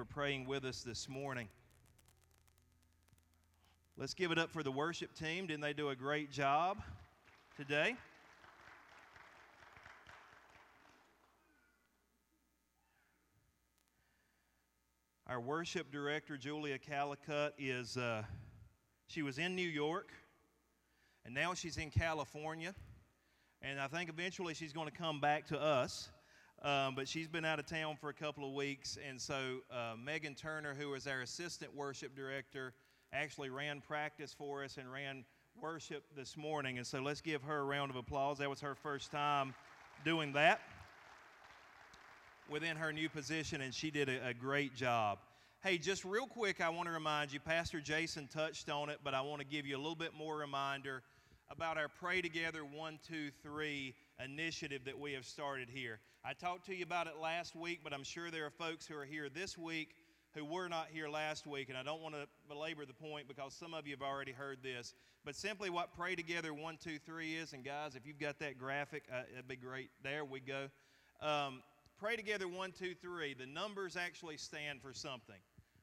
for praying with us this morning. Let's give it up for the worship team. Didn't they do a great job today? Our worship director, Julia Calicut, is uh, she was in New York, and now she's in California, and I think eventually she's going to come back to us. Um, but she's been out of town for a couple of weeks, and so uh, Megan Turner, who is our assistant worship director, actually ran practice for us and ran worship this morning. And so let's give her a round of applause. That was her first time doing that within her new position, and she did a, a great job. Hey, just real quick, I want to remind you, Pastor Jason touched on it, but I want to give you a little bit more reminder about our Pray Together 1, 2, 3 initiative that we have started here. I talked to you about it last week, but I'm sure there are folks who are here this week who were not here last week, and I don't want to belabor the point because some of you have already heard this. But simply what Pray Together 1, 2, 3 is, and guys, if you've got that graphic, uh, it'd be great. There we go. Um, Pray Together 1, 2, 3, the numbers actually stand for something.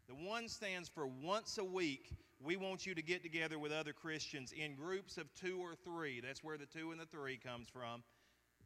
The one stands for once a week we want you to get together with other Christians in groups of two or three. That's where the two and the three comes from.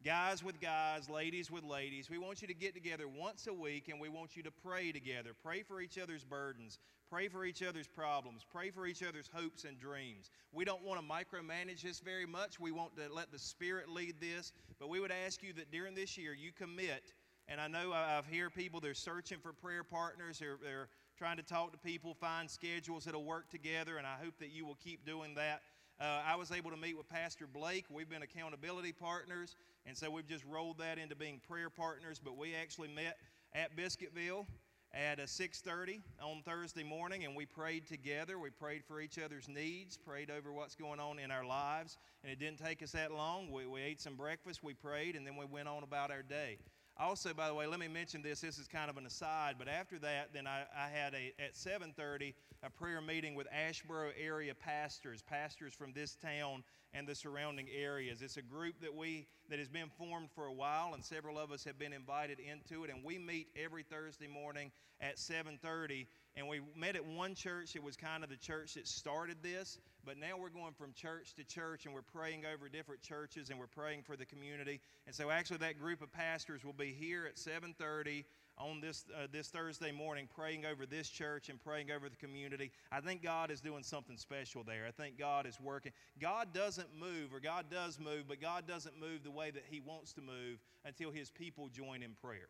Guys with guys, ladies with ladies. We want you to get together once a week and we want you to pray together. Pray for each other's burdens. Pray for each other's problems. Pray for each other's hopes and dreams. We don't want to micromanage this very much. We want to let the Spirit lead this. But we would ask you that during this year you commit. And I know I've heard people, they're searching for prayer partners. They're, they're trying to talk to people, find schedules that'll work together, and I hope that you will keep doing that. Uh, I was able to meet with Pastor Blake. We've been accountability partners, and so we've just rolled that into being prayer partners. But we actually met at Biscuitville at uh, 6:30 on Thursday morning, and we prayed together. We prayed for each other's needs, prayed over what's going on in our lives, and it didn't take us that long. We, we ate some breakfast, we prayed, and then we went on about our day. Also, by the way, let me mention this. This is kind of an aside, but after that, then I, I had a at 7:30 a prayer meeting with Asheboro area pastors, pastors from this town and the surrounding areas. It's a group that we that has been formed for a while, and several of us have been invited into it. And we meet every Thursday morning at 7:30 and we met at one church. It was kind of the church that started this, but now we're going from church to church and we're praying over different churches and we're praying for the community. And so actually that group of pastors will be here at 7:30 on this uh, this Thursday morning praying over this church and praying over the community. I think God is doing something special there. I think God is working. God doesn't move or God does move, but God doesn't move the way that he wants to move until his people join in prayer.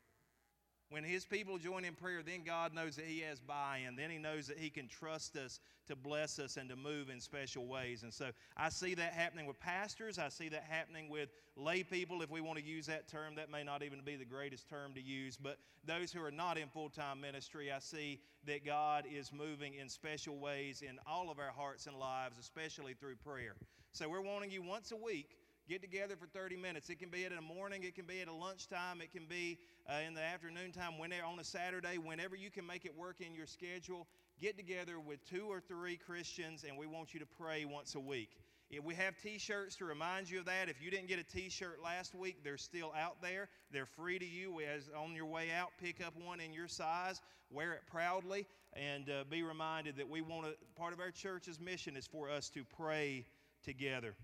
When his people join in prayer, then God knows that he has buy in. Then he knows that he can trust us to bless us and to move in special ways. And so I see that happening with pastors. I see that happening with lay people, if we want to use that term. That may not even be the greatest term to use. But those who are not in full time ministry, I see that God is moving in special ways in all of our hearts and lives, especially through prayer. So we're wanting you once a week get together for 30 minutes. It can be at a morning, it can be at a lunchtime, it can be uh, in the afternoon time, whenever, on a Saturday, whenever you can make it work in your schedule. Get together with two or three Christians, and we want you to pray once a week. If we have t shirts to remind you of that. If you didn't get a t shirt last week, they're still out there. They're free to you. As on your way out, pick up one in your size, wear it proudly, and uh, be reminded that we want to, part of our church's mission is for us to pray together.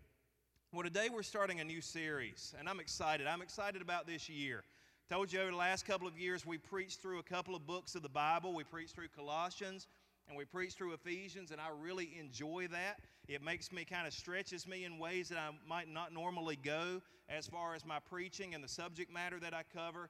Well, today we're starting a new series, and I'm excited. I'm excited about this year. Told you over the last couple of years we preached through a couple of books of the Bible. We preached through Colossians and we preached through Ephesians, and I really enjoy that. It makes me kind of stretches me in ways that I might not normally go as far as my preaching and the subject matter that I cover.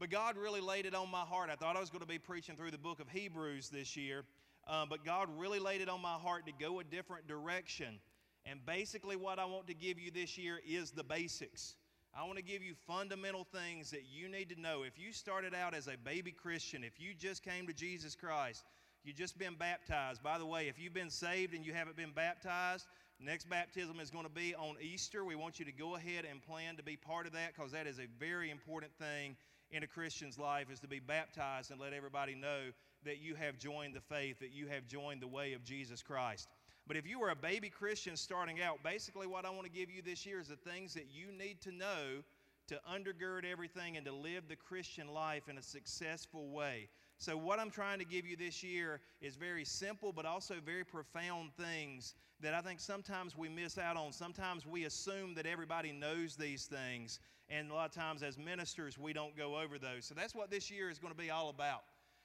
But God really laid it on my heart. I thought I was going to be preaching through the book of Hebrews this year, uh, but God really laid it on my heart to go a different direction. And basically, what I want to give you this year is the basics. I want to give you fundamental things that you need to know. If you started out as a baby Christian, if you just came to Jesus Christ, you've just been baptized. By the way, if you've been saved and you haven't been baptized, next baptism is going to be on Easter. We want you to go ahead and plan to be part of that because that is a very important thing in a Christian's life is to be baptized and let everybody know that you have joined the faith, that you have joined the way of Jesus Christ. But if you were a baby Christian starting out, basically what I want to give you this year is the things that you need to know to undergird everything and to live the Christian life in a successful way. So, what I'm trying to give you this year is very simple, but also very profound things that I think sometimes we miss out on. Sometimes we assume that everybody knows these things, and a lot of times as ministers, we don't go over those. So, that's what this year is going to be all about.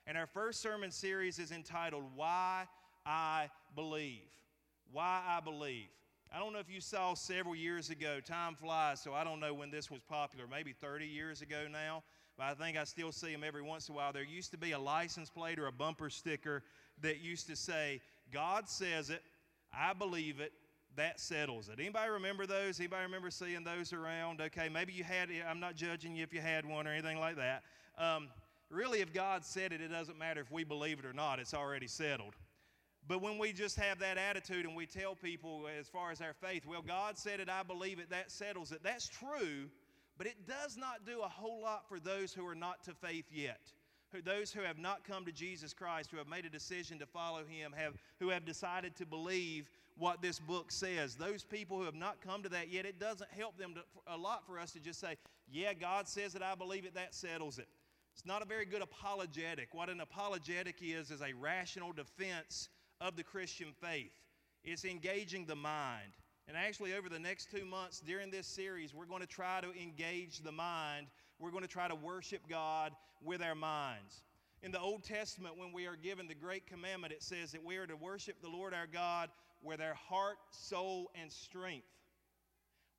And our first sermon series is entitled Why I Believe. Why I Believe. I don't know if you saw several years ago, time flies, so I don't know when this was popular, maybe 30 years ago now, but I think I still see them every once in a while. There used to be a license plate or a bumper sticker that used to say, God says it, I believe it, that settles it. Anybody remember those? Anybody remember seeing those around? Okay, maybe you had. I'm not judging you if you had one or anything like that. Um, really, if God said it, it doesn't matter if we believe it or not, it's already settled. But when we just have that attitude and we tell people, as far as our faith, well, God said it, I believe it, that settles it, that's true, but it does not do a whole lot for those who are not to faith yet. Those who have not come to Jesus Christ, who have made a decision to follow Him, have, who have decided to believe what this book says. Those people who have not come to that yet, it doesn't help them to, a lot for us to just say, Yeah, God says it, I believe it, that settles it. It's not a very good apologetic. What an apologetic is, is a rational defense of the Christian faith. It's engaging the mind. And actually, over the next two months during this series, we're going to try to engage the mind. We're going to try to worship God with our minds. In the Old Testament, when we are given the great commandment, it says that we are to worship the Lord our God with our heart, soul, and strength.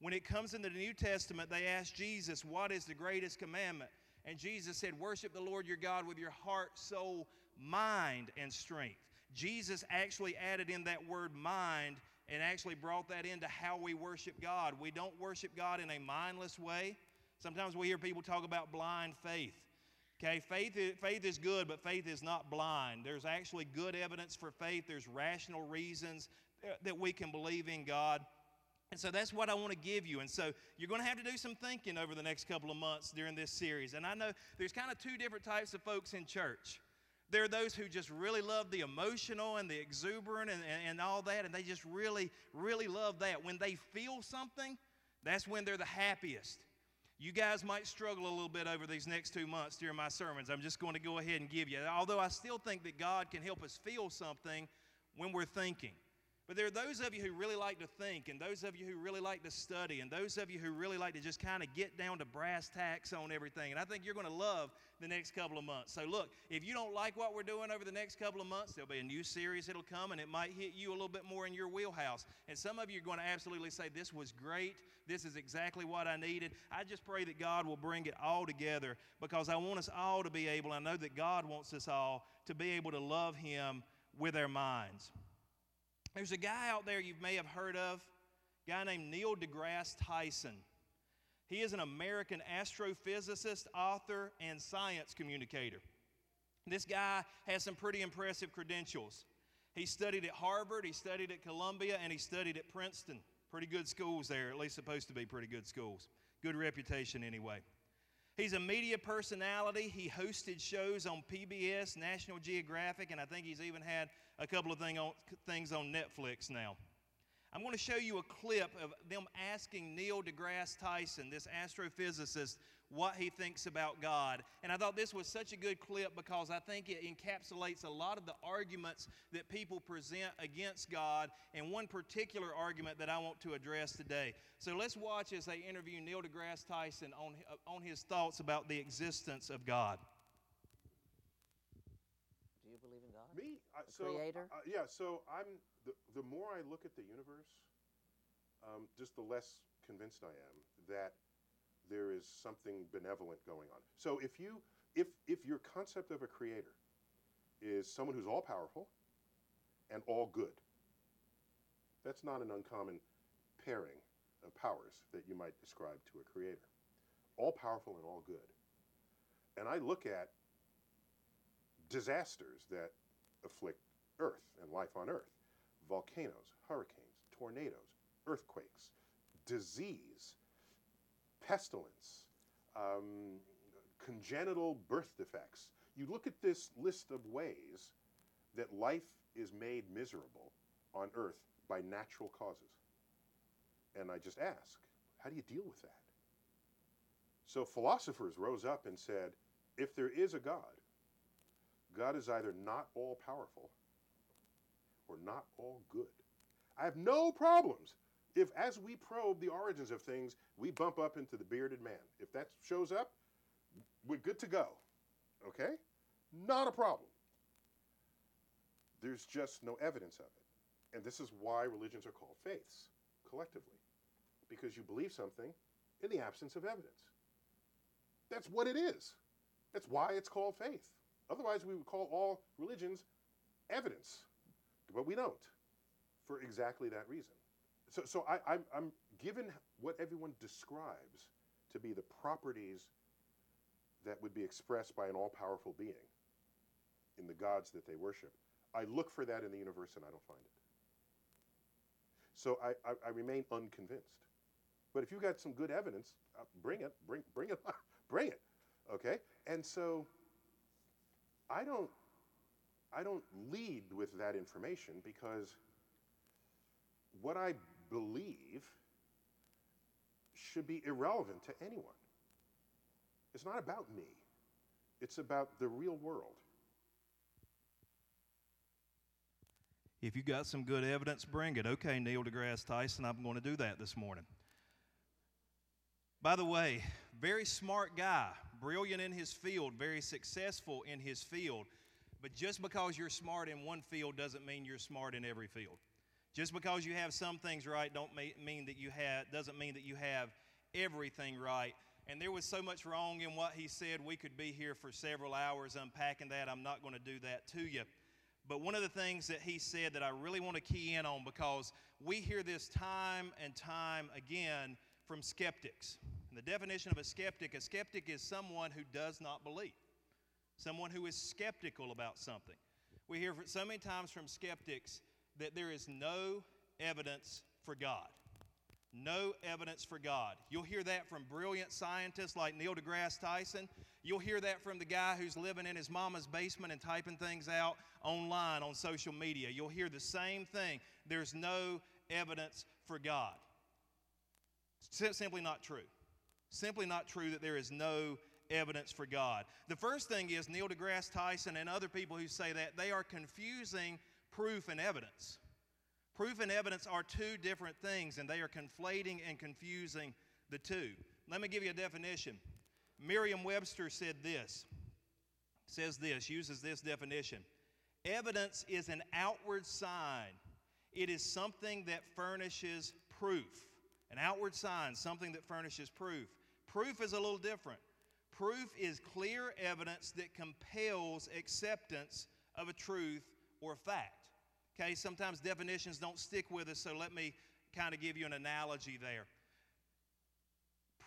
When it comes into the New Testament, they ask Jesus, What is the greatest commandment? And Jesus said, Worship the Lord your God with your heart, soul, mind, and strength. Jesus actually added in that word mind and actually brought that into how we worship God. We don't worship God in a mindless way. Sometimes we hear people talk about blind faith. Okay, faith is, faith is good, but faith is not blind. There's actually good evidence for faith, there's rational reasons that we can believe in God. And so that's what I want to give you. And so you're going to have to do some thinking over the next couple of months during this series. And I know there's kind of two different types of folks in church. There are those who just really love the emotional and the exuberant and, and, and, all that, and they just really, really love that. When they feel something, that's when they're the happiest. You guys might struggle a little bit over these next two months during my sermons. I'm just going to go ahead and give you. Although I still think that God can help us feel something when we're thinking. But there are those of you who really like to think, and those of you who really like to study, and those of you who really like to just kind of get down to brass tacks on everything. And I think you're going to love the next couple of months. So, look, if you don't like what we're doing over the next couple of months, there'll be a new series that'll come, and it might hit you a little bit more in your wheelhouse. And some of you are going to absolutely say, This was great. This is exactly what I needed. I just pray that God will bring it all together because I want us all to be able, I know that God wants us all to be able to love Him with our minds. There's a guy out there you may have heard of, guy named Neil deGrasse Tyson. He is an American astrophysicist, author, and science communicator. This guy has some pretty impressive credentials. He studied at Harvard, he studied at Columbia, and he studied at Princeton. Pretty good schools there, at least supposed to be pretty good schools. Good reputation, anyway. He's a media personality. He hosted shows on PBS, National Geographic, and I think he's even had a couple of thing on, things on Netflix now. I'm going to show you a clip of them asking Neil deGrasse Tyson, this astrophysicist, what he thinks about God. And I thought this was such a good clip because I think it encapsulates a lot of the arguments that people present against God, and one particular argument that I want to address today. So let's watch as they interview Neil deGrasse Tyson on, on his thoughts about the existence of God. Do you believe in God? Me? Uh, so, creator? Uh, yeah, so I'm, the, the more I look at the universe, um, just the less convinced I am that there is something benevolent going on. So if you if if your concept of a creator is someone who's all powerful and all good, that's not an uncommon pairing of powers that you might describe to a creator. All powerful and all good. And I look at disasters that afflict Earth and life on Earth volcanoes, hurricanes, tornadoes, earthquakes, disease, pestilence, um, congenital birth defects. You look at this list of ways that life is made miserable on earth by natural causes. And I just ask, how do you deal with that? So philosophers rose up and said, if there is a God, God is either not all powerful or not all good. I have no problems if, as we probe the origins of things, we bump up into the bearded man. If that shows up, we're good to go. Okay? Not a problem. There's just no evidence of it. And this is why religions are called faiths, collectively, because you believe something in the absence of evidence. That's what it is. That's why it's called faith. Otherwise, we would call all religions evidence, but we don't for exactly that reason. So, so I, I'm, I'm given what everyone describes to be the properties that would be expressed by an all powerful being in the gods that they worship. I look for that in the universe and I don't find it. So I, I, I remain unconvinced. But if you've got some good evidence, uh, bring it, bring, bring it, bring it. Okay? And so I don't, I don't lead with that information because what I believe should be irrelevant to anyone. It's not about me, it's about the real world. If you got some good evidence, bring it. Okay, Neil deGrasse Tyson, I'm going to do that this morning. By the way, very smart guy, brilliant in his field, very successful in his field. But just because you're smart in one field doesn't mean you're smart in every field. Just because you have some things right don't mean that you have doesn't mean that you have everything right. And there was so much wrong in what he said. We could be here for several hours unpacking that. I'm not going to do that to you. But one of the things that he said that I really want to key in on because we hear this time and time again from skeptics. And the definition of a skeptic a skeptic is someone who does not believe, someone who is skeptical about something. We hear so many times from skeptics that there is no evidence for God. No evidence for God. You'll hear that from brilliant scientists like Neil deGrasse Tyson. You'll hear that from the guy who's living in his mama's basement and typing things out online on social media. You'll hear the same thing. There's no evidence for God. simply not true. Simply not true that there is no evidence for God. The first thing is Neil deGrasse Tyson and other people who say that they are confusing proof and evidence. Proof and evidence are two different things, and they are conflating and confusing the two. Let me give you a definition. Merriam Webster said this, says this, uses this definition Evidence is an outward sign, it is something that furnishes proof. An outward sign, something that furnishes proof. Proof is a little different. Proof is clear evidence that compels acceptance of a truth or fact. Okay, sometimes definitions don't stick with us, so let me kind of give you an analogy there.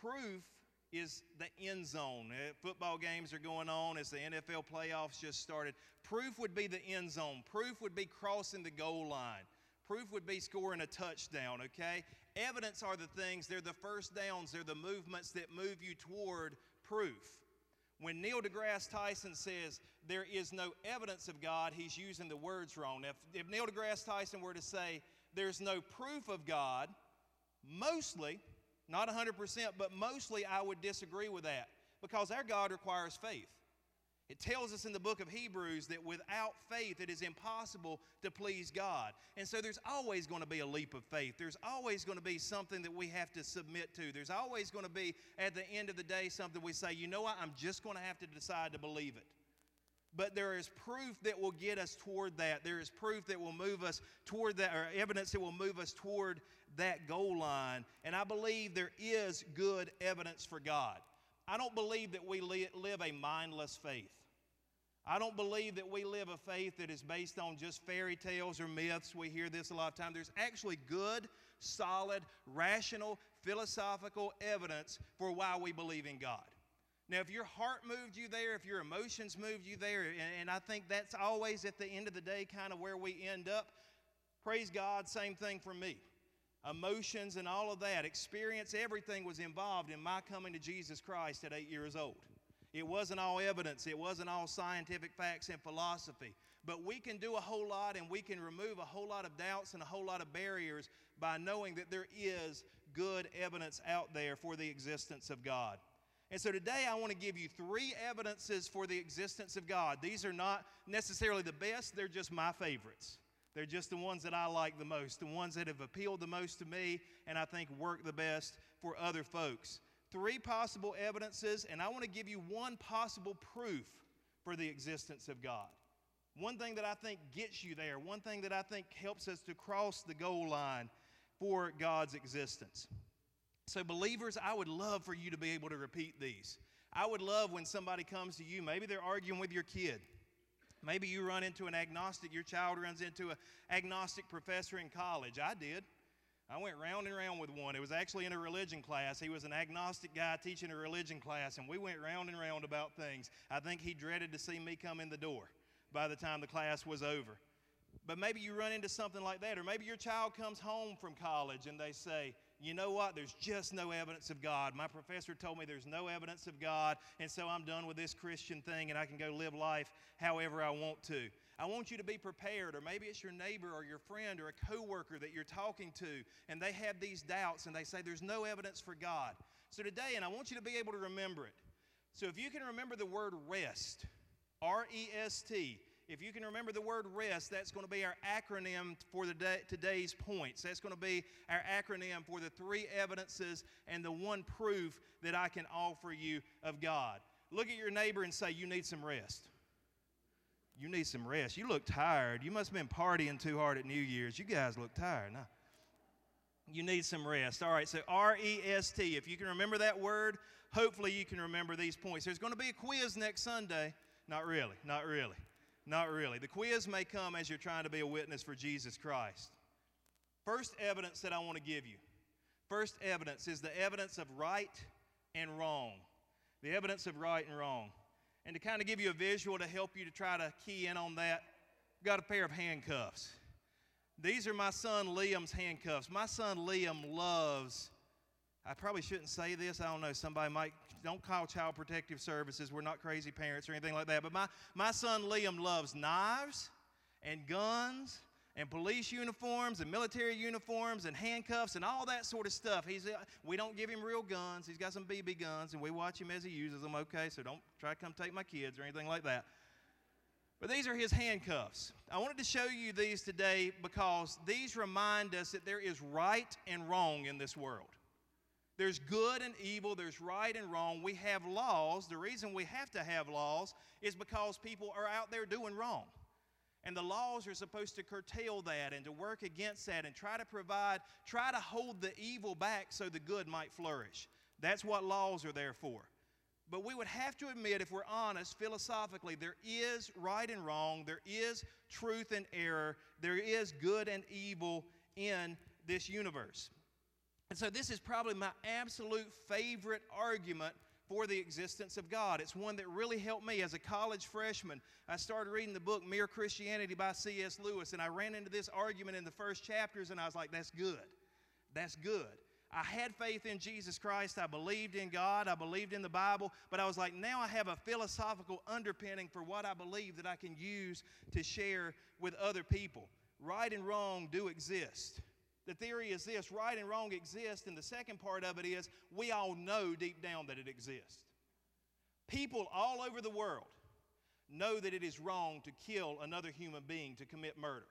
Proof is the end zone. Uh, football games are going on as the NFL playoffs just started. Proof would be the end zone. Proof would be crossing the goal line. Proof would be scoring a touchdown, okay? Evidence are the things, they're the first downs, they're the movements that move you toward proof. When Neil deGrasse Tyson says there is no evidence of God, he's using the words wrong. If, if Neil deGrasse Tyson were to say there's no proof of God, mostly, not 100%, but mostly I would disagree with that because our God requires faith. It tells us in the book of Hebrews that without faith it is impossible to please God. And so there's always going to be a leap of faith. There's always going to be something that we have to submit to. There's always going to be, at the end of the day, something we say, you know what, I'm just going to have to decide to believe it. But there is proof that will get us toward that. There is proof that will move us toward that, or evidence that will move us toward that goal line. And I believe there is good evidence for God. I don't believe that we live a mindless faith. I don't believe that we live a faith that is based on just fairy tales or myths. We hear this a lot of times. There's actually good, solid, rational, philosophical evidence for why we believe in God. Now, if your heart moved you there, if your emotions moved you there, and, and I think that's always at the end of the day kind of where we end up, praise God, same thing for me. Emotions and all of that, experience, everything was involved in my coming to Jesus Christ at eight years old. It wasn't all evidence, it wasn't all scientific facts and philosophy. But we can do a whole lot and we can remove a whole lot of doubts and a whole lot of barriers by knowing that there is good evidence out there for the existence of God. And so today I want to give you three evidences for the existence of God. These are not necessarily the best, they're just my favorites. They're just the ones that I like the most, the ones that have appealed the most to me and I think work the best for other folks. Three possible evidences, and I want to give you one possible proof for the existence of God. One thing that I think gets you there, one thing that I think helps us to cross the goal line for God's existence. So, believers, I would love for you to be able to repeat these. I would love when somebody comes to you, maybe they're arguing with your kid. Maybe you run into an agnostic, your child runs into an agnostic professor in college. I did. I went round and round with one. It was actually in a religion class. He was an agnostic guy teaching a religion class, and we went round and round about things. I think he dreaded to see me come in the door by the time the class was over. But maybe you run into something like that, or maybe your child comes home from college and they say, you know what? There's just no evidence of God. My professor told me there's no evidence of God, and so I'm done with this Christian thing and I can go live life however I want to. I want you to be prepared, or maybe it's your neighbor or your friend or a coworker that you're talking to, and they have these doubts and they say there's no evidence for God. So today, and I want you to be able to remember it. So if you can remember the word rest, R E S T, if you can remember the word rest, that's going to be our acronym for the day, today's points. That's going to be our acronym for the three evidences and the one proof that I can offer you of God. Look at your neighbor and say, You need some rest. You need some rest. You look tired. You must have been partying too hard at New Year's. You guys look tired. Now, you need some rest. All right, so R E S T. If you can remember that word, hopefully you can remember these points. There's going to be a quiz next Sunday. Not really, not really. Not really. The quiz may come as you're trying to be a witness for Jesus Christ. First evidence that I want to give you. First evidence is the evidence of right and wrong. The evidence of right and wrong. And to kind of give you a visual to help you to try to key in on that, I've got a pair of handcuffs. These are my son Liam's handcuffs. My son Liam loves, I probably shouldn't say this, I don't know, somebody might don't call Child Protective Services. We're not crazy parents or anything like that. But my, my son Liam loves knives and guns and police uniforms and military uniforms and handcuffs and all that sort of stuff. He's, uh, we don't give him real guns. He's got some BB guns and we watch him as he uses them, okay? So don't try to come take my kids or anything like that. But these are his handcuffs. I wanted to show you these today because these remind us that there is right and wrong in this world. There's good and evil, there's right and wrong. We have laws. The reason we have to have laws is because people are out there doing wrong. And the laws are supposed to curtail that and to work against that and try to provide, try to hold the evil back so the good might flourish. That's what laws are there for. But we would have to admit, if we're honest, philosophically, there is right and wrong, there is truth and error, there is good and evil in this universe. And so, this is probably my absolute favorite argument for the existence of God. It's one that really helped me as a college freshman. I started reading the book Mere Christianity by C.S. Lewis, and I ran into this argument in the first chapters, and I was like, that's good. That's good. I had faith in Jesus Christ. I believed in God. I believed in the Bible. But I was like, now I have a philosophical underpinning for what I believe that I can use to share with other people. Right and wrong do exist. The theory is this right and wrong exist, and the second part of it is we all know deep down that it exists. People all over the world know that it is wrong to kill another human being, to commit murder.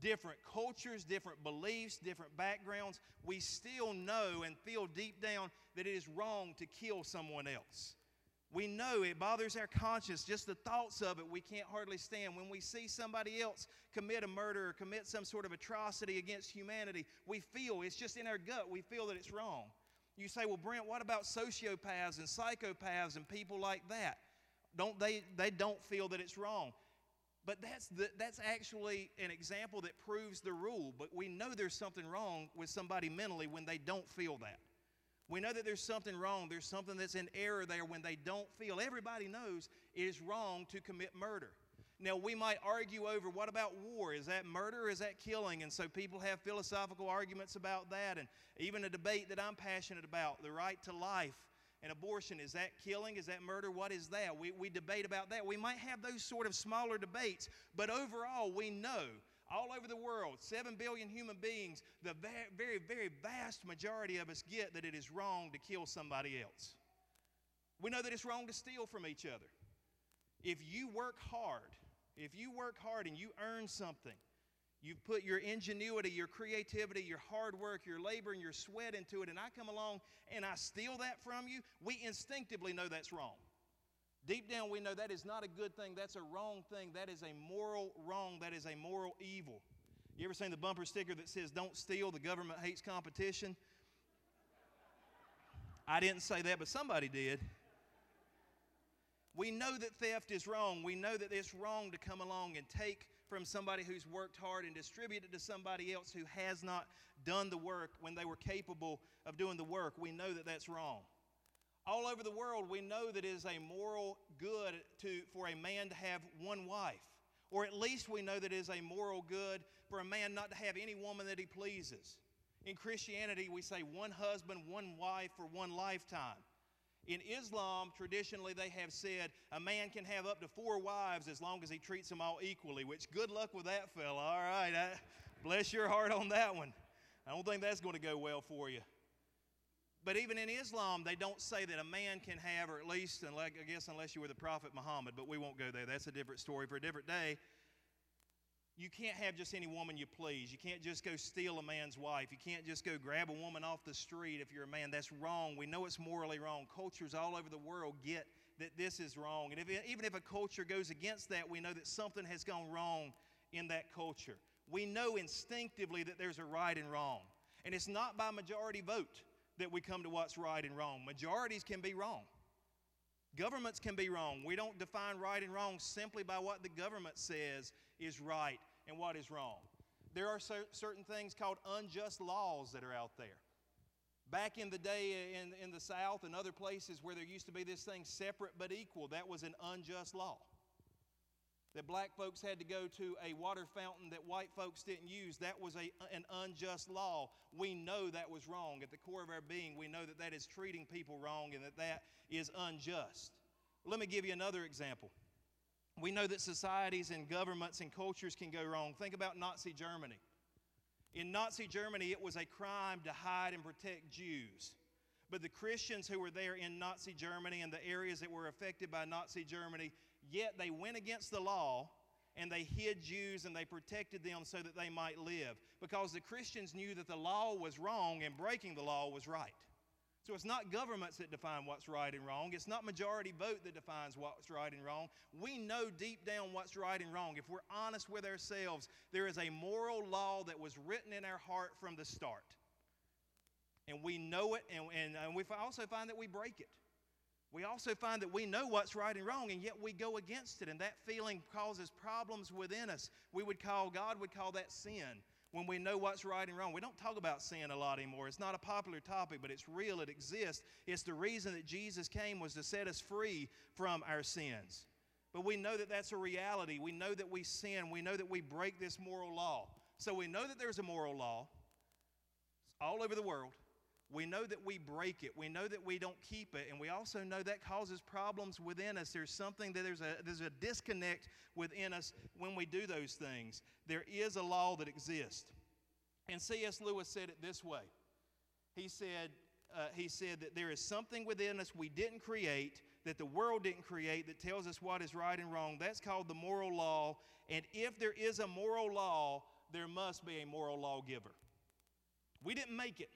Different cultures, different beliefs, different backgrounds, we still know and feel deep down that it is wrong to kill someone else. We know it bothers our conscience. Just the thoughts of it, we can't hardly stand. When we see somebody else commit a murder or commit some sort of atrocity against humanity, we feel it's just in our gut, we feel that it's wrong. You say, well, Brent, what about sociopaths and psychopaths and people like that? Don't they, they don't feel that it's wrong. But that's, the, that's actually an example that proves the rule. But we know there's something wrong with somebody mentally when they don't feel that. We know that there's something wrong. There's something that's in error there when they don't feel. Everybody knows it is wrong to commit murder. Now, we might argue over what about war? Is that murder is that killing? And so people have philosophical arguments about that. And even a debate that I'm passionate about the right to life and abortion. Is that killing? Is that murder? What is that? We, we debate about that. We might have those sort of smaller debates, but overall, we know all over the world, 7 billion human beings, the very, very, very vast majority of us get that it is wrong to kill somebody else. We know that it's wrong to steal from each other. If you work hard, if you work hard and you earn something, you've put your ingenuity, your creativity, your hard work, your labor, and your sweat into it, and I come along and I steal that from you, we instinctively know that's wrong. Deep down, we know that is not a good thing. That's a wrong thing. That is a moral wrong. That is a moral evil. You ever seen the bumper sticker that says, Don't steal, the government hates competition? I didn't say that, but somebody did. We know that theft is wrong. We know that it's wrong to come along and take from somebody who's worked hard and distribute it to somebody else who has not done the work when they were capable of doing the work. We know that that's wrong. All over the world, we know that it is a moral good to, for a man to have one wife. Or at least we know that it is a moral good for a man not to have any woman that he pleases. In Christianity, we say one husband, one wife for one lifetime. In Islam, traditionally, they have said a man can have up to four wives as long as he treats them all equally, which good luck with that fella. All right, I, bless your heart on that one. I don't think that's going to go well for you. But even in Islam, they don't say that a man can have, or at least, I guess, unless you were the Prophet Muhammad, but we won't go there. That's a different story for a different day. You can't have just any woman you please. You can't just go steal a man's wife. You can't just go grab a woman off the street if you're a man. That's wrong. We know it's morally wrong. Cultures all over the world get that this is wrong. And if, even if a culture goes against that, we know that something has gone wrong in that culture. We know instinctively that there's a right and wrong. And it's not by majority vote that we come to what's right and wrong. Majorities can be wrong. Governments can be wrong. We don't define right and wrong simply by what the government says is right and what is wrong. There are certain things called unjust laws that are out there. Back in the day uh, in, in the South and other places where there used to be this thing separate but equal, that was an unjust law that black folks had to go to a water fountain that white folks didn't use. That was a, an unjust law. We know that was wrong. At the core of our being, we know that that is treating people wrong and that that is unjust. Let me give you another example. We know that societies and governments and cultures can go wrong. Think about Nazi Germany. In Nazi Germany, it was a crime to hide and protect Jews. But the Christians who were there in Nazi Germany and the areas that were affected by Nazi Germany Yet they went against the law and they hid Jews and they protected them so that they might live because the Christians knew that the law was wrong and breaking the law was right. So it's not governments that define what's right and wrong. It's not majority vote that defines what's right and wrong. We know deep down what's right and wrong. If we're honest with ourselves, there is a moral law that was written in our heart from the start. And we know it, and, and, and we also find that we break it. We also find that we know what's right and wrong, and yet we go against it, and that feeling causes problems within us. We would call, God would call that sin when we know what's right and wrong. We don't talk about sin a lot anymore. It's not a popular topic, but it's real, it exists. It's the reason that Jesus came was to set us free from our sins. But we know that that's a reality. We know that we sin. We know that we break this moral law. So we know that there's a moral law all over the world. We know that we break it. We know that we don't keep it. And we also know that causes problems within us. There's something that there's a, there's a disconnect within us when we do those things. There is a law that exists. And C.S. Lewis said it this way He said, uh, he said that there is something within us we didn't create, that the world didn't create, that tells us what is right and wrong. That's called the moral law. And if there is a moral law, there must be a moral lawgiver. We didn't make it.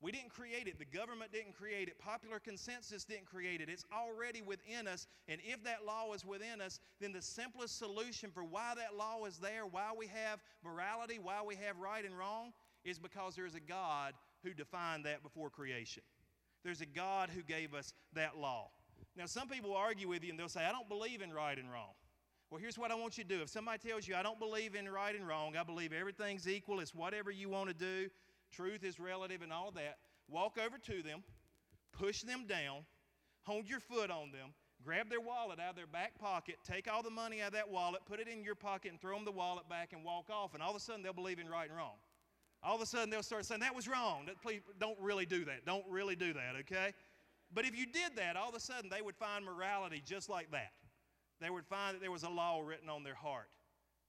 We didn't create it. The government didn't create it. Popular consensus didn't create it. It's already within us. And if that law is within us, then the simplest solution for why that law is there, why we have morality, why we have right and wrong, is because there's a God who defined that before creation. There's a God who gave us that law. Now, some people argue with you and they'll say, I don't believe in right and wrong. Well, here's what I want you to do. If somebody tells you, I don't believe in right and wrong, I believe everything's equal, it's whatever you want to do, truth is relative and all that. Walk over to them, push them down, hold your foot on them, grab their wallet out of their back pocket, take all the money out of that wallet, put it in your pocket, and throw them the wallet back and walk off. And all of a sudden, they'll believe in right and wrong. All of a sudden, they'll start saying, That was wrong. Please don't really do that. Don't really do that, okay? But if you did that, all of a sudden, they would find morality just like that. They would find that there was a law written on their heart.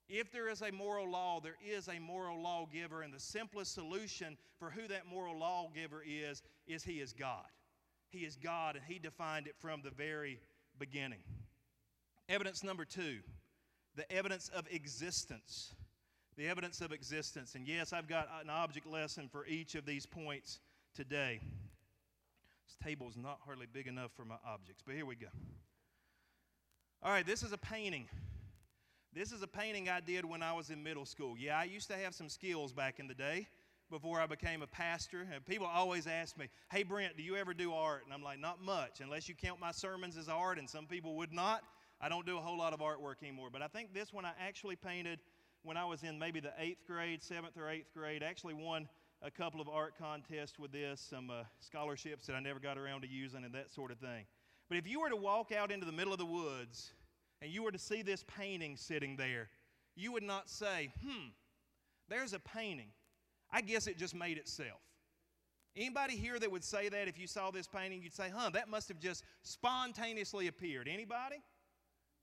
If there is a moral law, there is a moral lawgiver, and the simplest solution for who that moral lawgiver is, is he is God. He is God, and He defined it from the very beginning. Evidence number two the evidence of existence. The evidence of existence. And yes, I've got an object lesson for each of these points today. This table is not hardly big enough for my objects, but here we go. All right, this is a painting. This is a painting I did when I was in middle school. Yeah, I used to have some skills back in the day before I became a pastor. And people always ask me, Hey, Brent, do you ever do art? And I'm like, Not much, unless you count my sermons as art, and some people would not. I don't do a whole lot of artwork anymore. But I think this one I actually painted when I was in maybe the eighth grade, seventh or eighth grade. Actually, won a couple of art contests with this, some uh, scholarships that I never got around to using, and that sort of thing. But if you were to walk out into the middle of the woods and you were to see this painting sitting there, you would not say, hmm, there's a painting. I guess it just made itself. Anybody here that would say that if you saw this painting, you'd say, huh, that must have just spontaneously appeared. Anybody?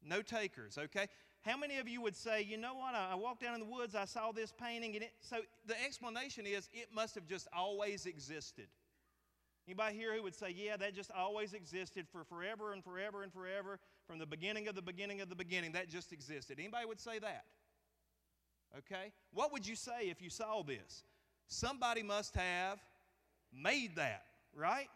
No takers, okay? How many of you would say, you know what, I walked down in the woods, I saw this painting, and it, so the explanation is it must have just always existed. Anybody here who would say, yeah, that just always existed for forever and forever and forever, from the beginning of the beginning of the beginning, that just existed? Anybody would say that? Okay? What would you say if you saw this? Somebody must have made that, right?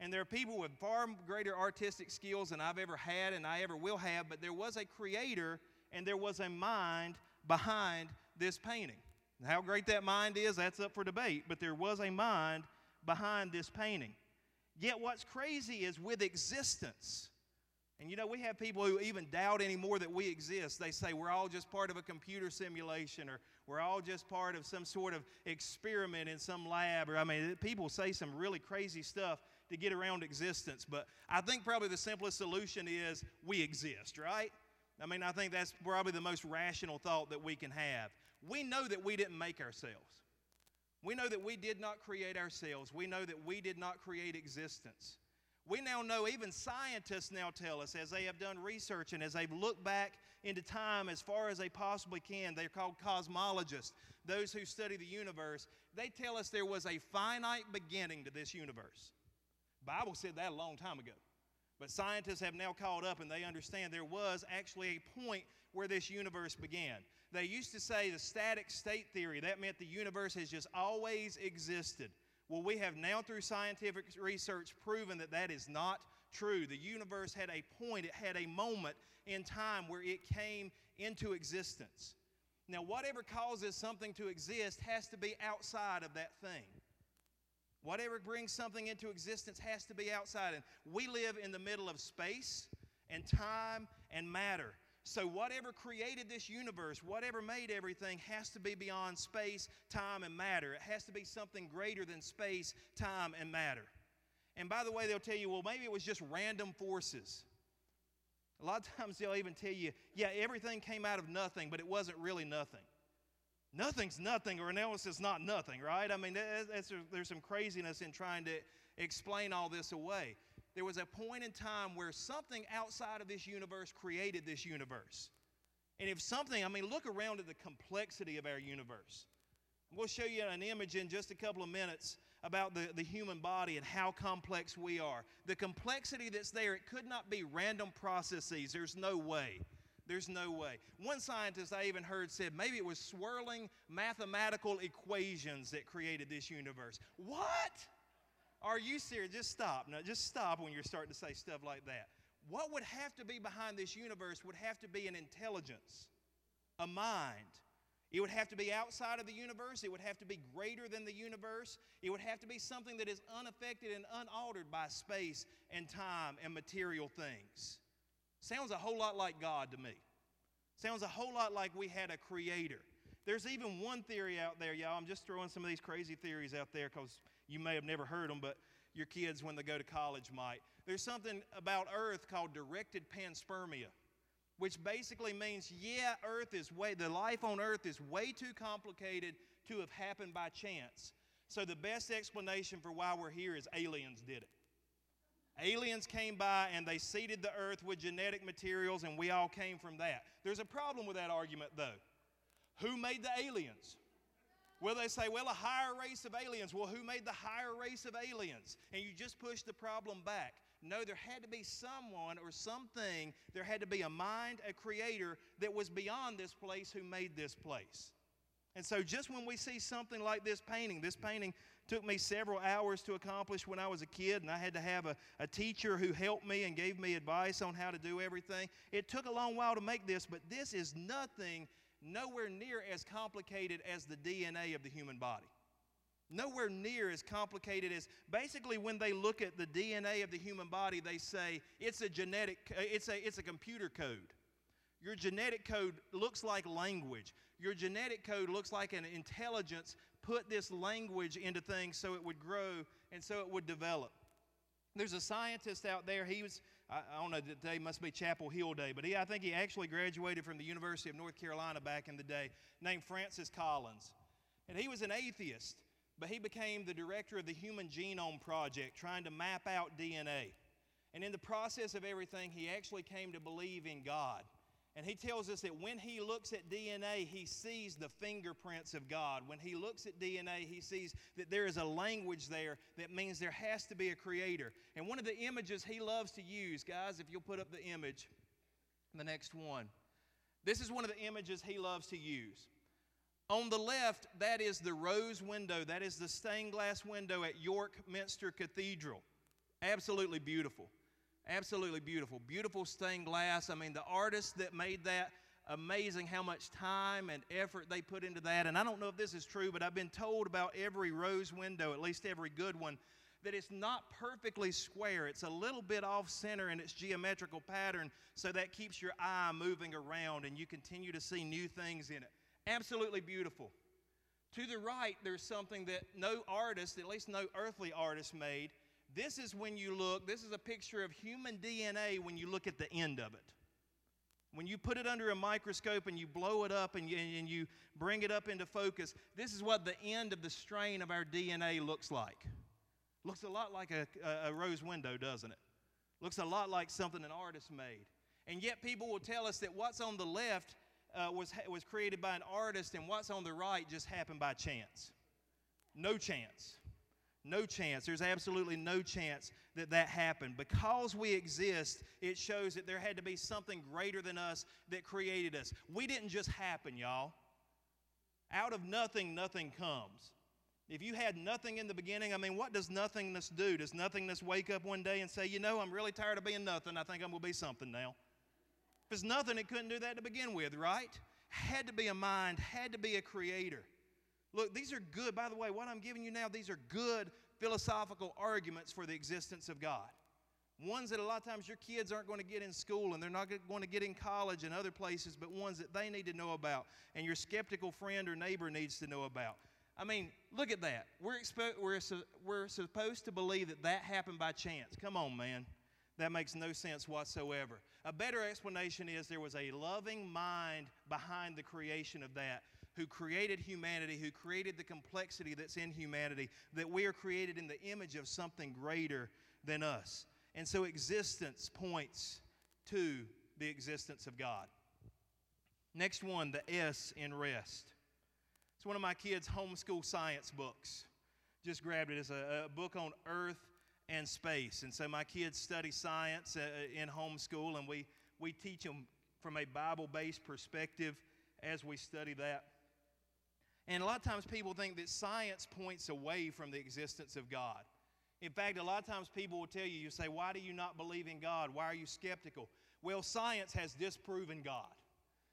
And there are people with far greater artistic skills than I've ever had and I ever will have, but there was a creator and there was a mind behind this painting. How great that mind is, that's up for debate, but there was a mind behind this painting. Yet, what's crazy is with existence, and you know, we have people who even doubt anymore that we exist. They say we're all just part of a computer simulation or we're all just part of some sort of experiment in some lab. Or, I mean, people say some really crazy stuff to get around existence. But I think probably the simplest solution is we exist, right? I mean, I think that's probably the most rational thought that we can have. We know that we didn't make ourselves. We know that we did not create ourselves. We know that we did not create existence. We now know, even scientists now tell us, as they have done research and as they've looked back into time as far as they possibly can, they're called cosmologists, those who study the universe, they tell us there was a finite beginning to this universe. Bible said that a long time ago. But scientists have now caught up and they understand there was actually a point where this universe began. They used to say the static state theory, that meant the universe has just always existed. Well, we have now, through scientific research, proven that that is not true. The universe had a point, it had a moment in time where it came into existence. Now, whatever causes something to exist has to be outside of that thing. Whatever brings something into existence has to be outside. And we live in the middle of space and time and matter. So, whatever created this universe, whatever made everything, has to be beyond space, time, and matter. It has to be something greater than space, time, and matter. And by the way, they'll tell you, well, maybe it was just random forces. A lot of times they'll even tell you, yeah, everything came out of nothing, but it wasn't really nothing. Nothing's nothing, or else it's not nothing, right? I mean, there's some craziness in trying to explain all this away there was a point in time where something outside of this universe created this universe. And if something, I mean, look around at the complexity of our universe. We'll show you an image in just a couple of minutes about the, the human body and how complex we are. The complexity that's there, it could not be random processes. There's no way. There's no way. One scientist I even heard said maybe it was swirling mathematical equations that created this universe. What? Are you serious? Just stop. Now, just stop when you're starting to say stuff like that. What would have to be behind this universe would have to be an intelligence, a mind. It would have to be outside of the universe. It would have to be greater than the universe. It would have to be something that is unaffected and unaltered by space and time and material things. Sounds a whole lot like God to me. Sounds a whole lot like we had a creator. There's even one theory out there, y'all. I'm just throwing some of these crazy theories out there because you may have never heard them, but your kids, when they go to college, might. There's something about Earth called directed panspermia, which basically means, yeah, Earth is way, the life on Earth is way too complicated to have happened by chance. So the best explanation for why we're here is aliens did it. Aliens came by and they seeded the earth with genetic materials, and we all came from that. There's a problem with that argument, though. Who made the aliens? Well, they say, well, a higher race of aliens. Well, who made the higher race of aliens? And you just push the problem back. No, there had to be someone or something, there had to be a mind, a creator that was beyond this place who made this place. And so, just when we see something like this painting, this painting took me several hours to accomplish when I was a kid, and I had to have a, a teacher who helped me and gave me advice on how to do everything. It took a long while to make this, but this is nothing, nowhere near as complicated as the DNA of the human body. Nowhere near as complicated as basically when they look at the DNA of the human body, they say it's a genetic, uh, it's a, it's a computer code. Your genetic code looks like language. Your genetic code looks like an intelligence put this language into things so it would grow and so it would develop. There's a scientist out there. He was, I, I don't know, today must be Chapel Hill Day, but he, I think he actually graduated from the University of North Carolina back in the day, named Francis Collins. And he was an atheist, but he became the director of the Human Genome Project, trying to map out DNA. And in the process of everything, he actually came to believe in God. And he tells us that when he looks at DNA, he sees the fingerprints of God. When he looks at DNA, he sees that there is a language there that means there has to be a creator. And one of the images he loves to use, guys, if you'll put up the image, the next one. This is one of the images he loves to use. On the left, that is the rose window, that is the stained glass window at York Minster Cathedral. Absolutely beautiful. Absolutely beautiful. Beautiful stained glass. I mean, the artists that made that, amazing how much time and effort they put into that. And I don't know if this is true, but I've been told about every rose window, at least every good one, that it's not perfectly square. It's a little bit off center in its geometrical pattern, so that keeps your eye moving around and you continue to see new things in it. Absolutely beautiful. To the right, there's something that no artist, at least no earthly artist, made this is when you look, this is a picture of human DNA when you look at the end of it. When you put it under a microscope and you blow it up and you, and you bring it up into focus, this is what the end of the strain of our DNA looks like. Looks a lot like a, a, rose window, doesn't it? Looks a lot like something an artist made. And yet, people will tell us that what's on the left uh, was, was created by an artist and what's on the right just happened by chance. No chance. No chance. There's absolutely no chance that that happened. Because we exist, it shows that there had to be something greater than us that created us. We didn't just happen, y'all. Out of nothing, nothing comes. If you had nothing in the beginning, I mean, what does nothingness do? Does nothingness wake up one day and say, you know, I'm really tired of being nothing. I think I'm going to be something now? If it's nothing, it couldn't do that to begin with, right? Had to be a mind, had to be a creator. Look, these are good. By the way, what I'm giving you now, these are good philosophical arguments for the existence of God. Ones that a lot of times your kids aren't going to get in school and they're not going to get in college and other places, but ones that they need to know about and your skeptical friend or neighbor needs to know about. I mean, look at that. We're, expo- we're, su- we're supposed to believe that that happened by chance. Come on, man. That makes no sense whatsoever. A better explanation is there was a loving mind behind the creation of that who created humanity, who created the complexity that's in humanity, that we are created in the image of something greater than us. And so existence points to the existence of God. Next one, the S in rest. It's one of my kids' homeschool science books. Just grabbed it. It's a, a book on earth and space. And so my kids study science uh, in homeschool, and we, we teach them from a Bible based perspective as we study that. And a lot of times people think that science points away from the existence of God. In fact, a lot of times people will tell you, you say, Why do you not believe in God? Why are you skeptical? Well, science has disproven God.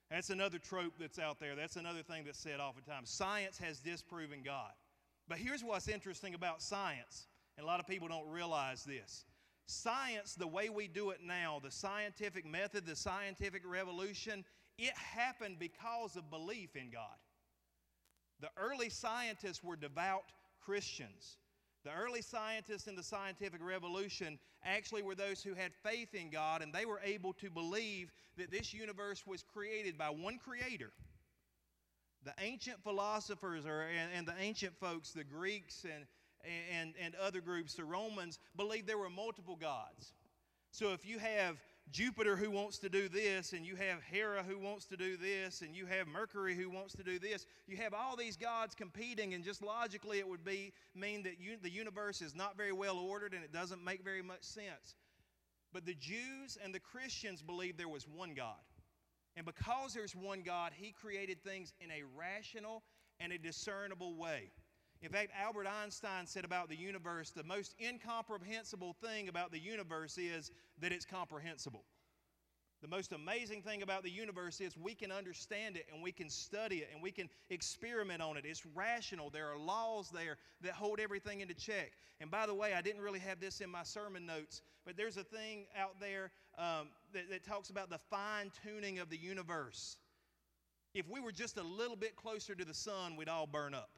That's another trope that's out there. That's another thing that's said oftentimes. Science has disproven God. But here's what's interesting about science, and a lot of people don't realize this. Science, the way we do it now, the scientific method, the scientific revolution, it happened because of belief in God. The early scientists were devout Christians. The early scientists in the scientific revolution actually were those who had faith in God and they were able to believe that this universe was created by one creator. The ancient philosophers or, and, and the ancient folks, the Greeks and, and, and other groups, the Romans, believed there were multiple gods. So if you have Jupiter who wants to do this, and you have Hera who wants to do this, and you have Mercury who wants to do this. You have all these gods competing, and just logically, it would be mean that you, the universe is not very well ordered and it doesn't make very much sense. But the Jews and the Christians believed there was one God. And because there's one God, He created things in a rational and a discernible way. In fact, Albert Einstein said about the universe the most incomprehensible thing about the universe is that it's comprehensible. The most amazing thing about the universe is we can understand it and we can study it and we can experiment on it. It's rational. There are laws there that hold everything into check. And by the way, I didn't really have this in my sermon notes, but there's a thing out there um, that, that talks about the fine tuning of the universe. If we were just a little bit closer to the sun, we'd all burn up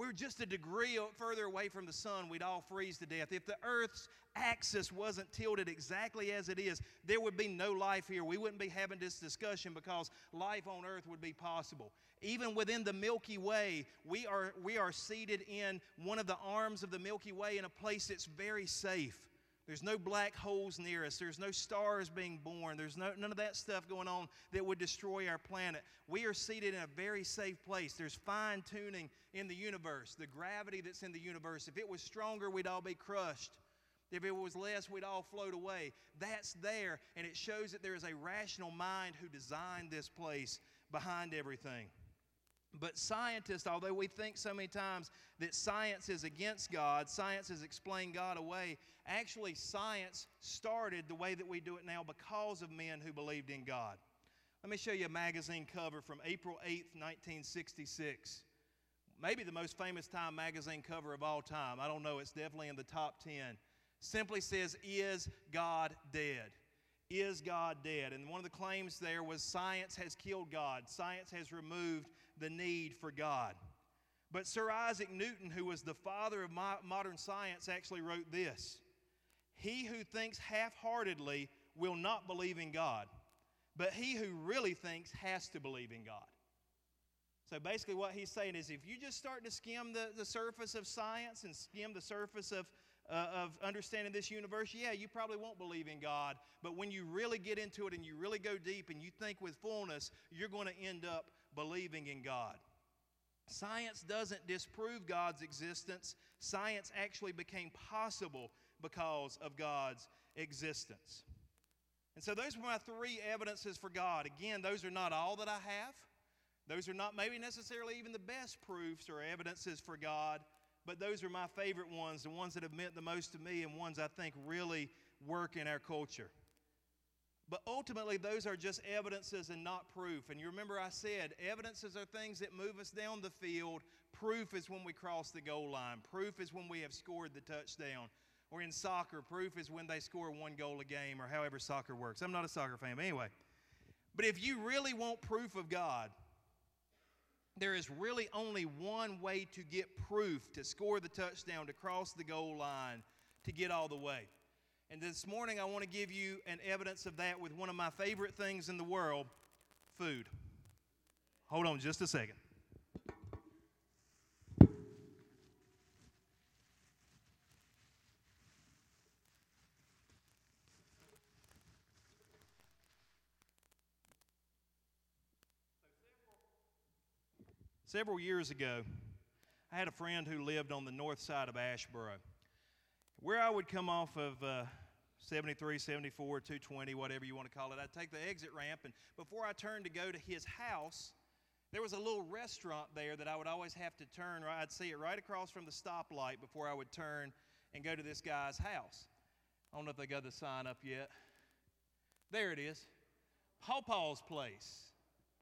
we were just a degree further away from the sun, we'd all freeze to death. If the Earth's axis wasn't tilted exactly as it is, there would be no life here. We wouldn't be having this discussion because life on Earth would be possible. Even within the Milky Way, we are, we are seated in one of the arms of the Milky Way in a place that's very safe. There's no black holes near us. There's no stars being born. There's no, none of that stuff going on that would destroy our planet. We are seated in a very safe place. There's fine tuning in the universe, the gravity that's in the universe. If it was stronger, we'd all be crushed. If it was less, we'd all float away. That's there, and it shows that there is a rational mind who designed this place behind everything. But scientists, although we think so many times that science is against God, science has explained God away, actually, science started the way that we do it now because of men who believed in God. Let me show you a magazine cover from April 8th, 1966. Maybe the most famous Time magazine cover of all time. I don't know, it's definitely in the top 10. Simply says, Is God dead? Is God dead? And one of the claims there was science has killed God, science has removed the need for God. But Sir Isaac Newton, who was the father of modern science, actually wrote this He who thinks half heartedly will not believe in God, but he who really thinks has to believe in God. So basically, what he's saying is if you just start to skim the, the surface of science and skim the surface of, uh, of understanding this universe, yeah, you probably won't believe in God. But when you really get into it and you really go deep and you think with fullness, you're going to end up believing in God. Science doesn't disprove God's existence, science actually became possible because of God's existence. And so, those were my three evidences for God. Again, those are not all that I have. Those are not maybe necessarily even the best proofs or evidences for God, but those are my favorite ones, the ones that have meant the most to me, and ones I think really work in our culture. But ultimately, those are just evidences and not proof. And you remember I said evidences are things that move us down the field. Proof is when we cross the goal line. Proof is when we have scored the touchdown. Or in soccer, proof is when they score one goal a game or however soccer works. I'm not a soccer fan, but anyway. But if you really want proof of God, there is really only one way to get proof, to score the touchdown, to cross the goal line, to get all the way. And this morning, I want to give you an evidence of that with one of my favorite things in the world food. Hold on just a second. Several years ago, I had a friend who lived on the north side of Asheboro. Where I would come off of uh, 73, 74, 220, whatever you want to call it. I'd take the exit ramp, and before I turned to go to his house, there was a little restaurant there that I would always have to turn. I'd see it right across from the stoplight before I would turn and go to this guy's house. I don't know if they got the sign up yet. There it is. Pawpaw's Place.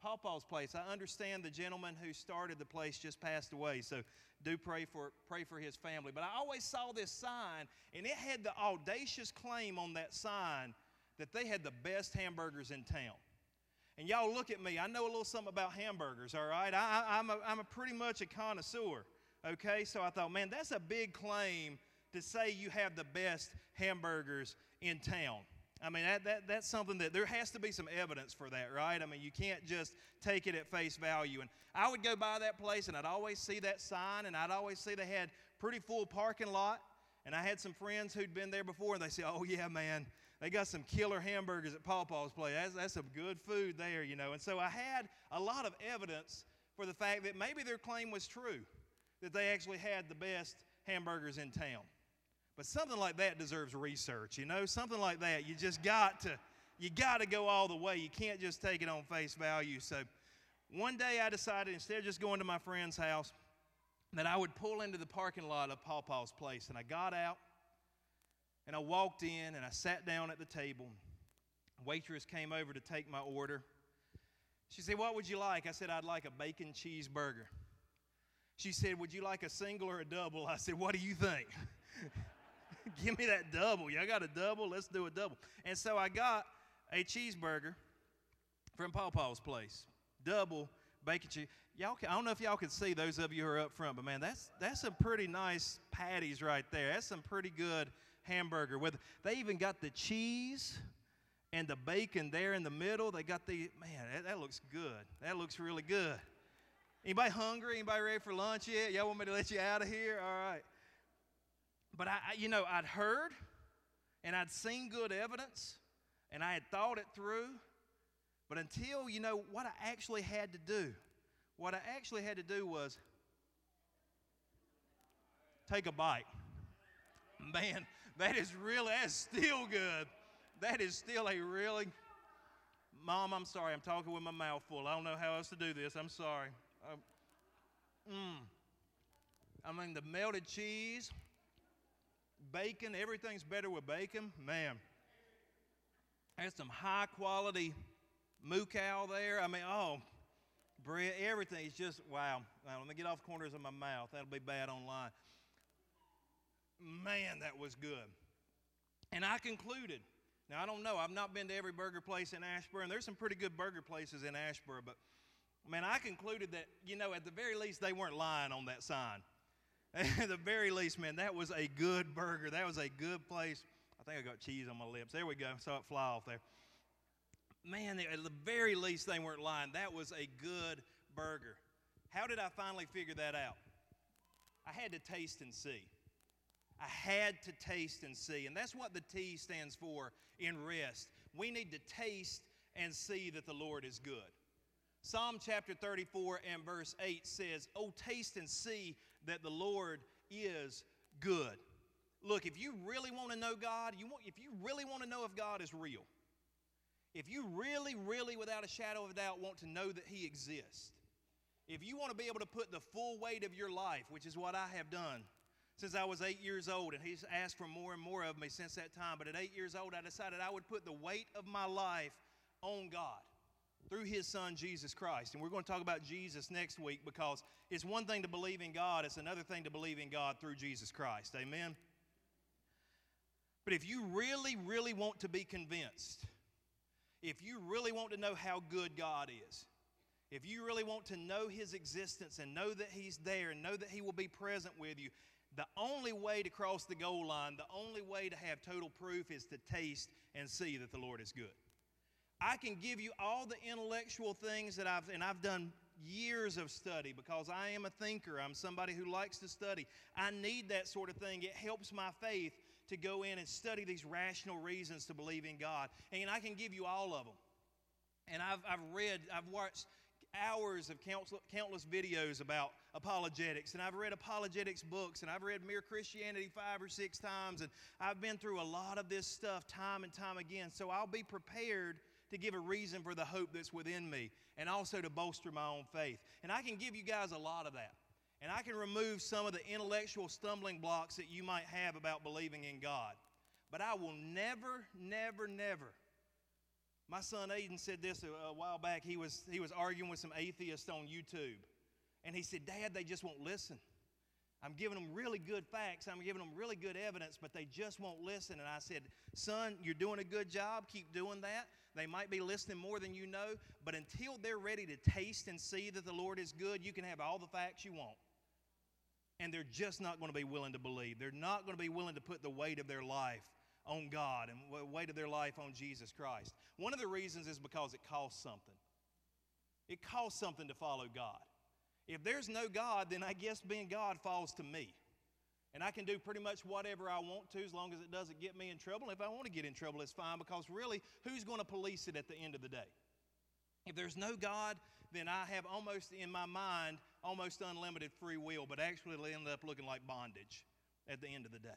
Pawpaw's Place. I understand the gentleman who started the place just passed away, so do pray for, pray for his family. But I always saw this sign, and it had the audacious claim on that sign that they had the best hamburgers in town. And y'all look at me. I know a little something about hamburgers, all right? I, am a, I'm a pretty much a connoisseur, okay? So I thought, man, that's a big claim to say you have the best hamburgers in town. I mean, that, that, that's something that there has to be some evidence for that, right? I mean, you can't just take it at face value. And I would go by that place and I'd always see that sign and I'd always see they had pretty full parking lot. And I had some friends who'd been there before and they say, oh, yeah, man, they got some killer hamburgers at Paw Paw's place. That's, that's some good food there, you know. And so I had a lot of evidence for the fact that maybe their claim was true, that they actually had the best hamburgers in town. But something like that deserves research, you know. Something like that, you just got to, you got to go all the way. You can't just take it on face value. So one day I decided instead of just going to my friend's house, that I would pull into the parking lot of Paw Paw's place. And I got out and I walked in and I sat down at the table. Waitress came over to take my order. She said, What would you like? I said, I'd like a bacon cheeseburger. She said, Would you like a single or a double? I said, What do you think? Give me that double. Y'all got a double? Let's do a double. And so I got a cheeseburger from Paw Paw's place. Double bacon cheese. Y'all can, I don't know if y'all can see those of you who are up front, but man, that's that's some pretty nice patties right there. That's some pretty good hamburger. With they even got the cheese and the bacon there in the middle. They got the man. That, that looks good. That looks really good. Anybody hungry? Anybody ready for lunch yet? Y'all want me to let you out of here? All right. But I, I you know, I'd heard and I'd seen good evidence and I had thought it through. But until, you know, what I actually had to do, what I actually had to do was take a bite. Man, that is really, that's still good. That is still a really, Mom, I'm sorry, I'm talking with my mouth full. I don't know how else to do this. I'm sorry. Um, mm. I mean, the melted cheese, bacon, everything's better with bacon. Man, that's some high quality moo cow there. I mean, oh, bread, everything is just wow. Now, let me get off corners of my mouth. That'll be bad online. Man, that was good. And I concluded. Now I don't know. I've not been to every burger place in Asheboro. There's some pretty good burger places in Asheboro, but man, I concluded that you know at the very least they weren't lying on that sign. At the very least, man, that was a good burger. That was a good place. I think I got cheese on my lips. There we go. Saw it fly off there man, at the very least, they weren't lying. That was a good burger. How did I finally figure that out? I had to taste and see. I had to taste and see. And that's what the T stands for in rest. We need to taste and see that the Lord is good. Psalm chapter 34 and verse 8 says, Oh, taste and see that the Lord is good. Look, if you really want to know God, you want, if you really want to know if God is real, if you really, really, without a shadow of a doubt, want to know that He exists, if you want to be able to put the full weight of your life, which is what I have done since I was eight years old, and He's asked for more and more of me since that time, but at eight years old, I decided I would put the weight of my life on God through His Son, Jesus Christ. And we're going to talk about Jesus next week because it's one thing to believe in God, it's another thing to believe in God through Jesus Christ. Amen? But if you really, really want to be convinced, if you really want to know how good God is, if you really want to know His existence and know that He's there and know that He will be present with you, the only way to cross the goal line, the only way to have total proof is to taste and see that the Lord is good. I can give you all the intellectual things that I've, and I've done years of study because I am a thinker. I'm somebody who likes to study. I need that sort of thing. It helps my faith to go in and study these rational reasons to believe in God. And I can give you all of them. And I've, I've read, I've watched hours of countless videos about apologetics, and I've read apologetics books, and I've read Mere Christianity five or six times, and I've been through a lot of this stuff time and time again. So I'll be prepared to give a reason for the hope that's within me and also to bolster my own faith. And I can give you guys a lot of that. And I can remove some of the intellectual stumbling blocks that you might have about believing in God. But I will never, never, never. My son Aiden said this a, a while back. He was, he was arguing with some atheists on YouTube. And he said, Dad, they just won't listen. I'm giving them really good facts. I'm giving them really good evidence, but they just won't listen. And I said, Son, you're doing a good job. Keep doing that. They might be listening more than you know, but until they're ready to taste and see that the Lord is good, you can have all the facts you want and they're just not going to be willing to believe. They're not going to be willing to put the weight of their life on God and the weight of their life on Jesus Christ. One of the reasons is because it costs something. It costs something to follow God. If there's no God, then I guess being God falls to me. And I can do pretty much whatever I want to as long as it doesn't get me in trouble. If I want to get in trouble, it's fine because really, who's going to police it at the end of the day? If there's no God, then I have almost in my mind almost unlimited free will, but actually it'll end up looking like bondage at the end of the day.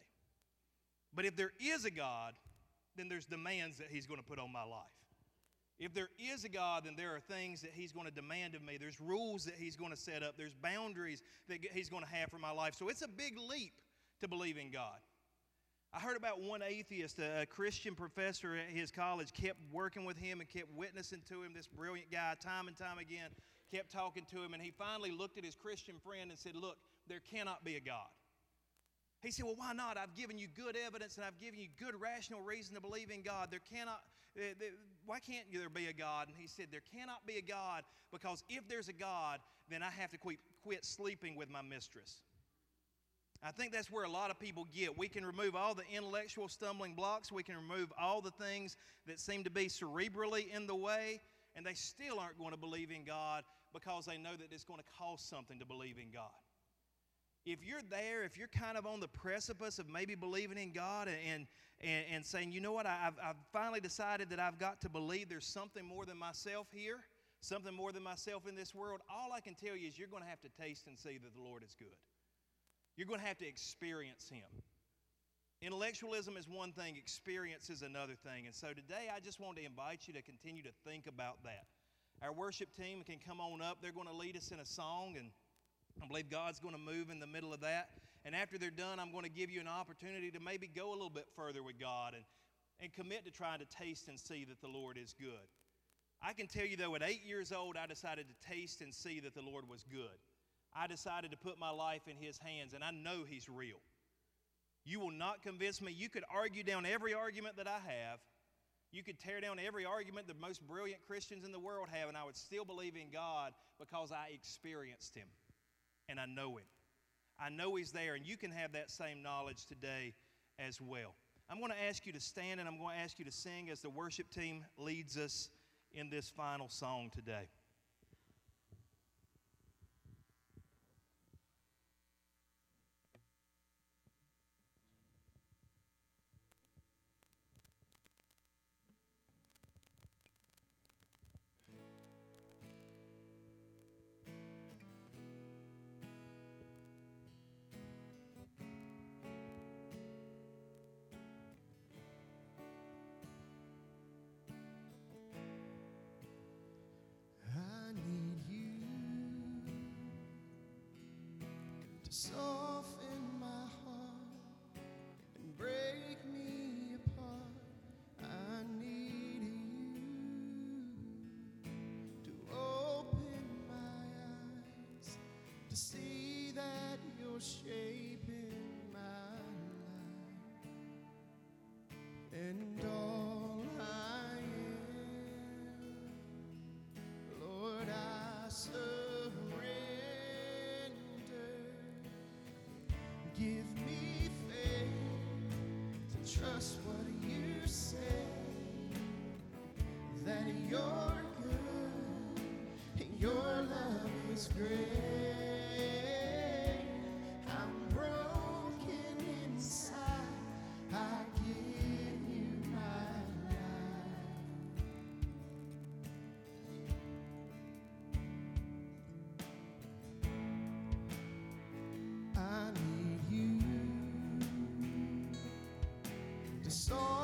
But if there is a God, then there's demands that He's going to put on my life. If there is a God, then there are things that He's going to demand of me. There's rules that He's going to set up. There's boundaries that He's going to have for my life. So it's a big leap to believe in God. I heard about one atheist, a Christian professor at his college, kept working with him and kept witnessing to him. This brilliant guy, time and time again, kept talking to him. And he finally looked at his Christian friend and said, Look, there cannot be a God. He said, Well, why not? I've given you good evidence and I've given you good rational reason to believe in God. There cannot, eh, why can't there be a God? And he said, There cannot be a God because if there's a God, then I have to quit, quit sleeping with my mistress. I think that's where a lot of people get. We can remove all the intellectual stumbling blocks, we can remove all the things that seem to be cerebrally in the way, and they still aren't going to believe in God because they know that it's going to cost something to believe in God. If you're there, if you're kind of on the precipice of maybe believing in God and, and, and saying, you know what, I've, I've finally decided that I've got to believe there's something more than myself here, something more than myself in this world, all I can tell you is you're going to have to taste and see that the Lord is good. You're going to have to experience Him. Intellectualism is one thing, experience is another thing. And so today I just want to invite you to continue to think about that. Our worship team can come on up. They're going to lead us in a song, and I believe God's going to move in the middle of that. And after they're done, I'm going to give you an opportunity to maybe go a little bit further with God and, and commit to trying to taste and see that the Lord is good. I can tell you, though, at eight years old, I decided to taste and see that the Lord was good. I decided to put my life in His hands, and I know He's real. You will not convince me. You could argue down every argument that I have. You could tear down every argument the most brilliant Christians in the world have, and I would still believe in God because I experienced Him and I know Him. I know He's there, and you can have that same knowledge today as well. I'm going to ask you to stand and I'm going to ask you to sing as the worship team leads us in this final song today. Soften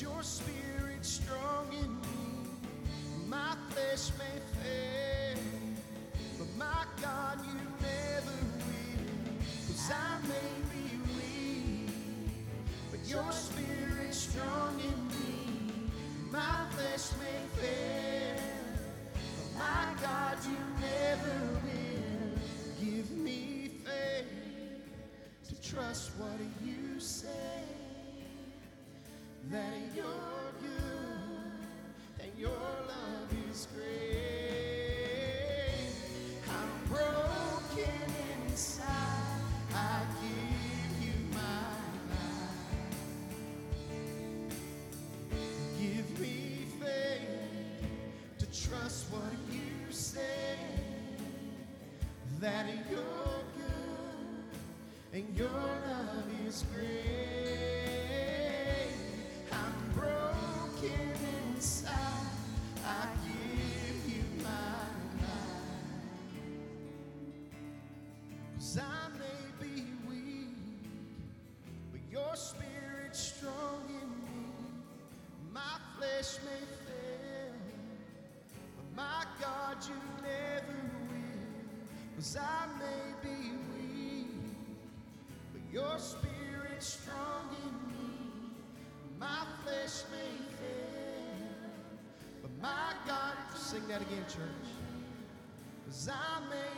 your spirit that you're good and your love is great. I'm broken inside. I give you my life. Give me faith to trust what you say that you're good and your love is great. Cause I may be weak, but your spirit's strong in me. My flesh may fail, but my God, sing that again, church. Cause I may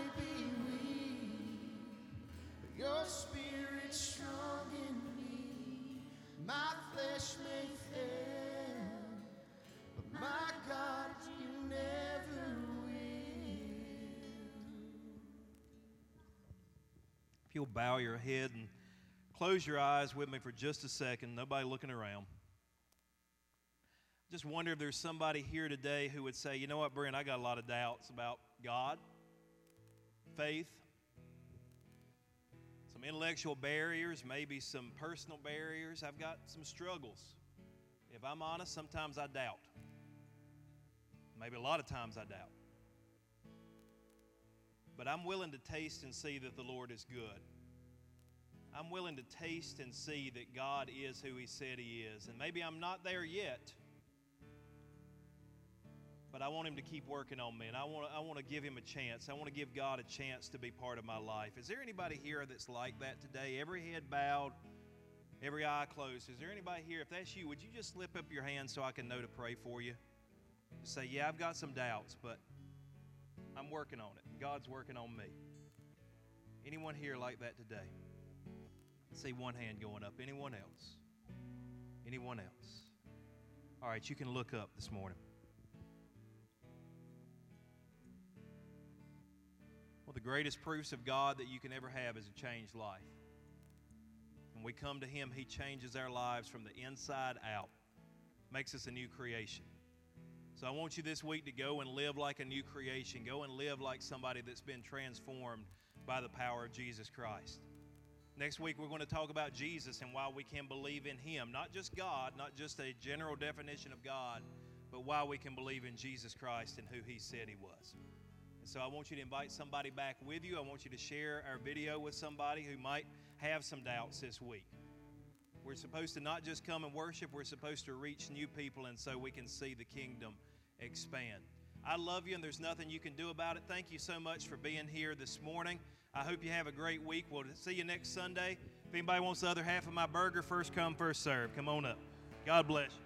you'll bow your head and close your eyes with me for just a second, nobody looking around. Just wonder if there's somebody here today who would say, you know what, Brent, I got a lot of doubts about God, faith, some intellectual barriers, maybe some personal barriers. I've got some struggles. If I'm honest, sometimes I doubt. Maybe a lot of times I doubt. But I'm willing to taste and see that the Lord is good. I'm willing to taste and see that God is who He said He is. And maybe I'm not there yet, but I want Him to keep working on me. And I want, I want to give Him a chance. I want to give God a chance to be part of my life. Is there anybody here that's like that today? Every head bowed, every eye closed. Is there anybody here? If that's you, would you just slip up your hand so I can know to pray for you? Say, Yeah, I've got some doubts, but I'm working on it. God's working on me. Anyone here like that today? See one hand going up. Anyone else? Anyone else? All right, you can look up this morning. Well, the greatest proofs of God that you can ever have is a changed life. When we come to Him, He changes our lives from the inside out, makes us a new creation. So I want you this week to go and live like a new creation. Go and live like somebody that's been transformed by the power of Jesus Christ. Next week, we're going to talk about Jesus and why we can believe in Him. Not just God, not just a general definition of God, but why we can believe in Jesus Christ and who He said He was. And so I want you to invite somebody back with you. I want you to share our video with somebody who might have some doubts this week. We're supposed to not just come and worship, we're supposed to reach new people, and so we can see the kingdom expand. I love you, and there's nothing you can do about it. Thank you so much for being here this morning. I hope you have a great week. We'll see you next Sunday. If anybody wants the other half of my burger, first come, first serve. Come on up. God bless you.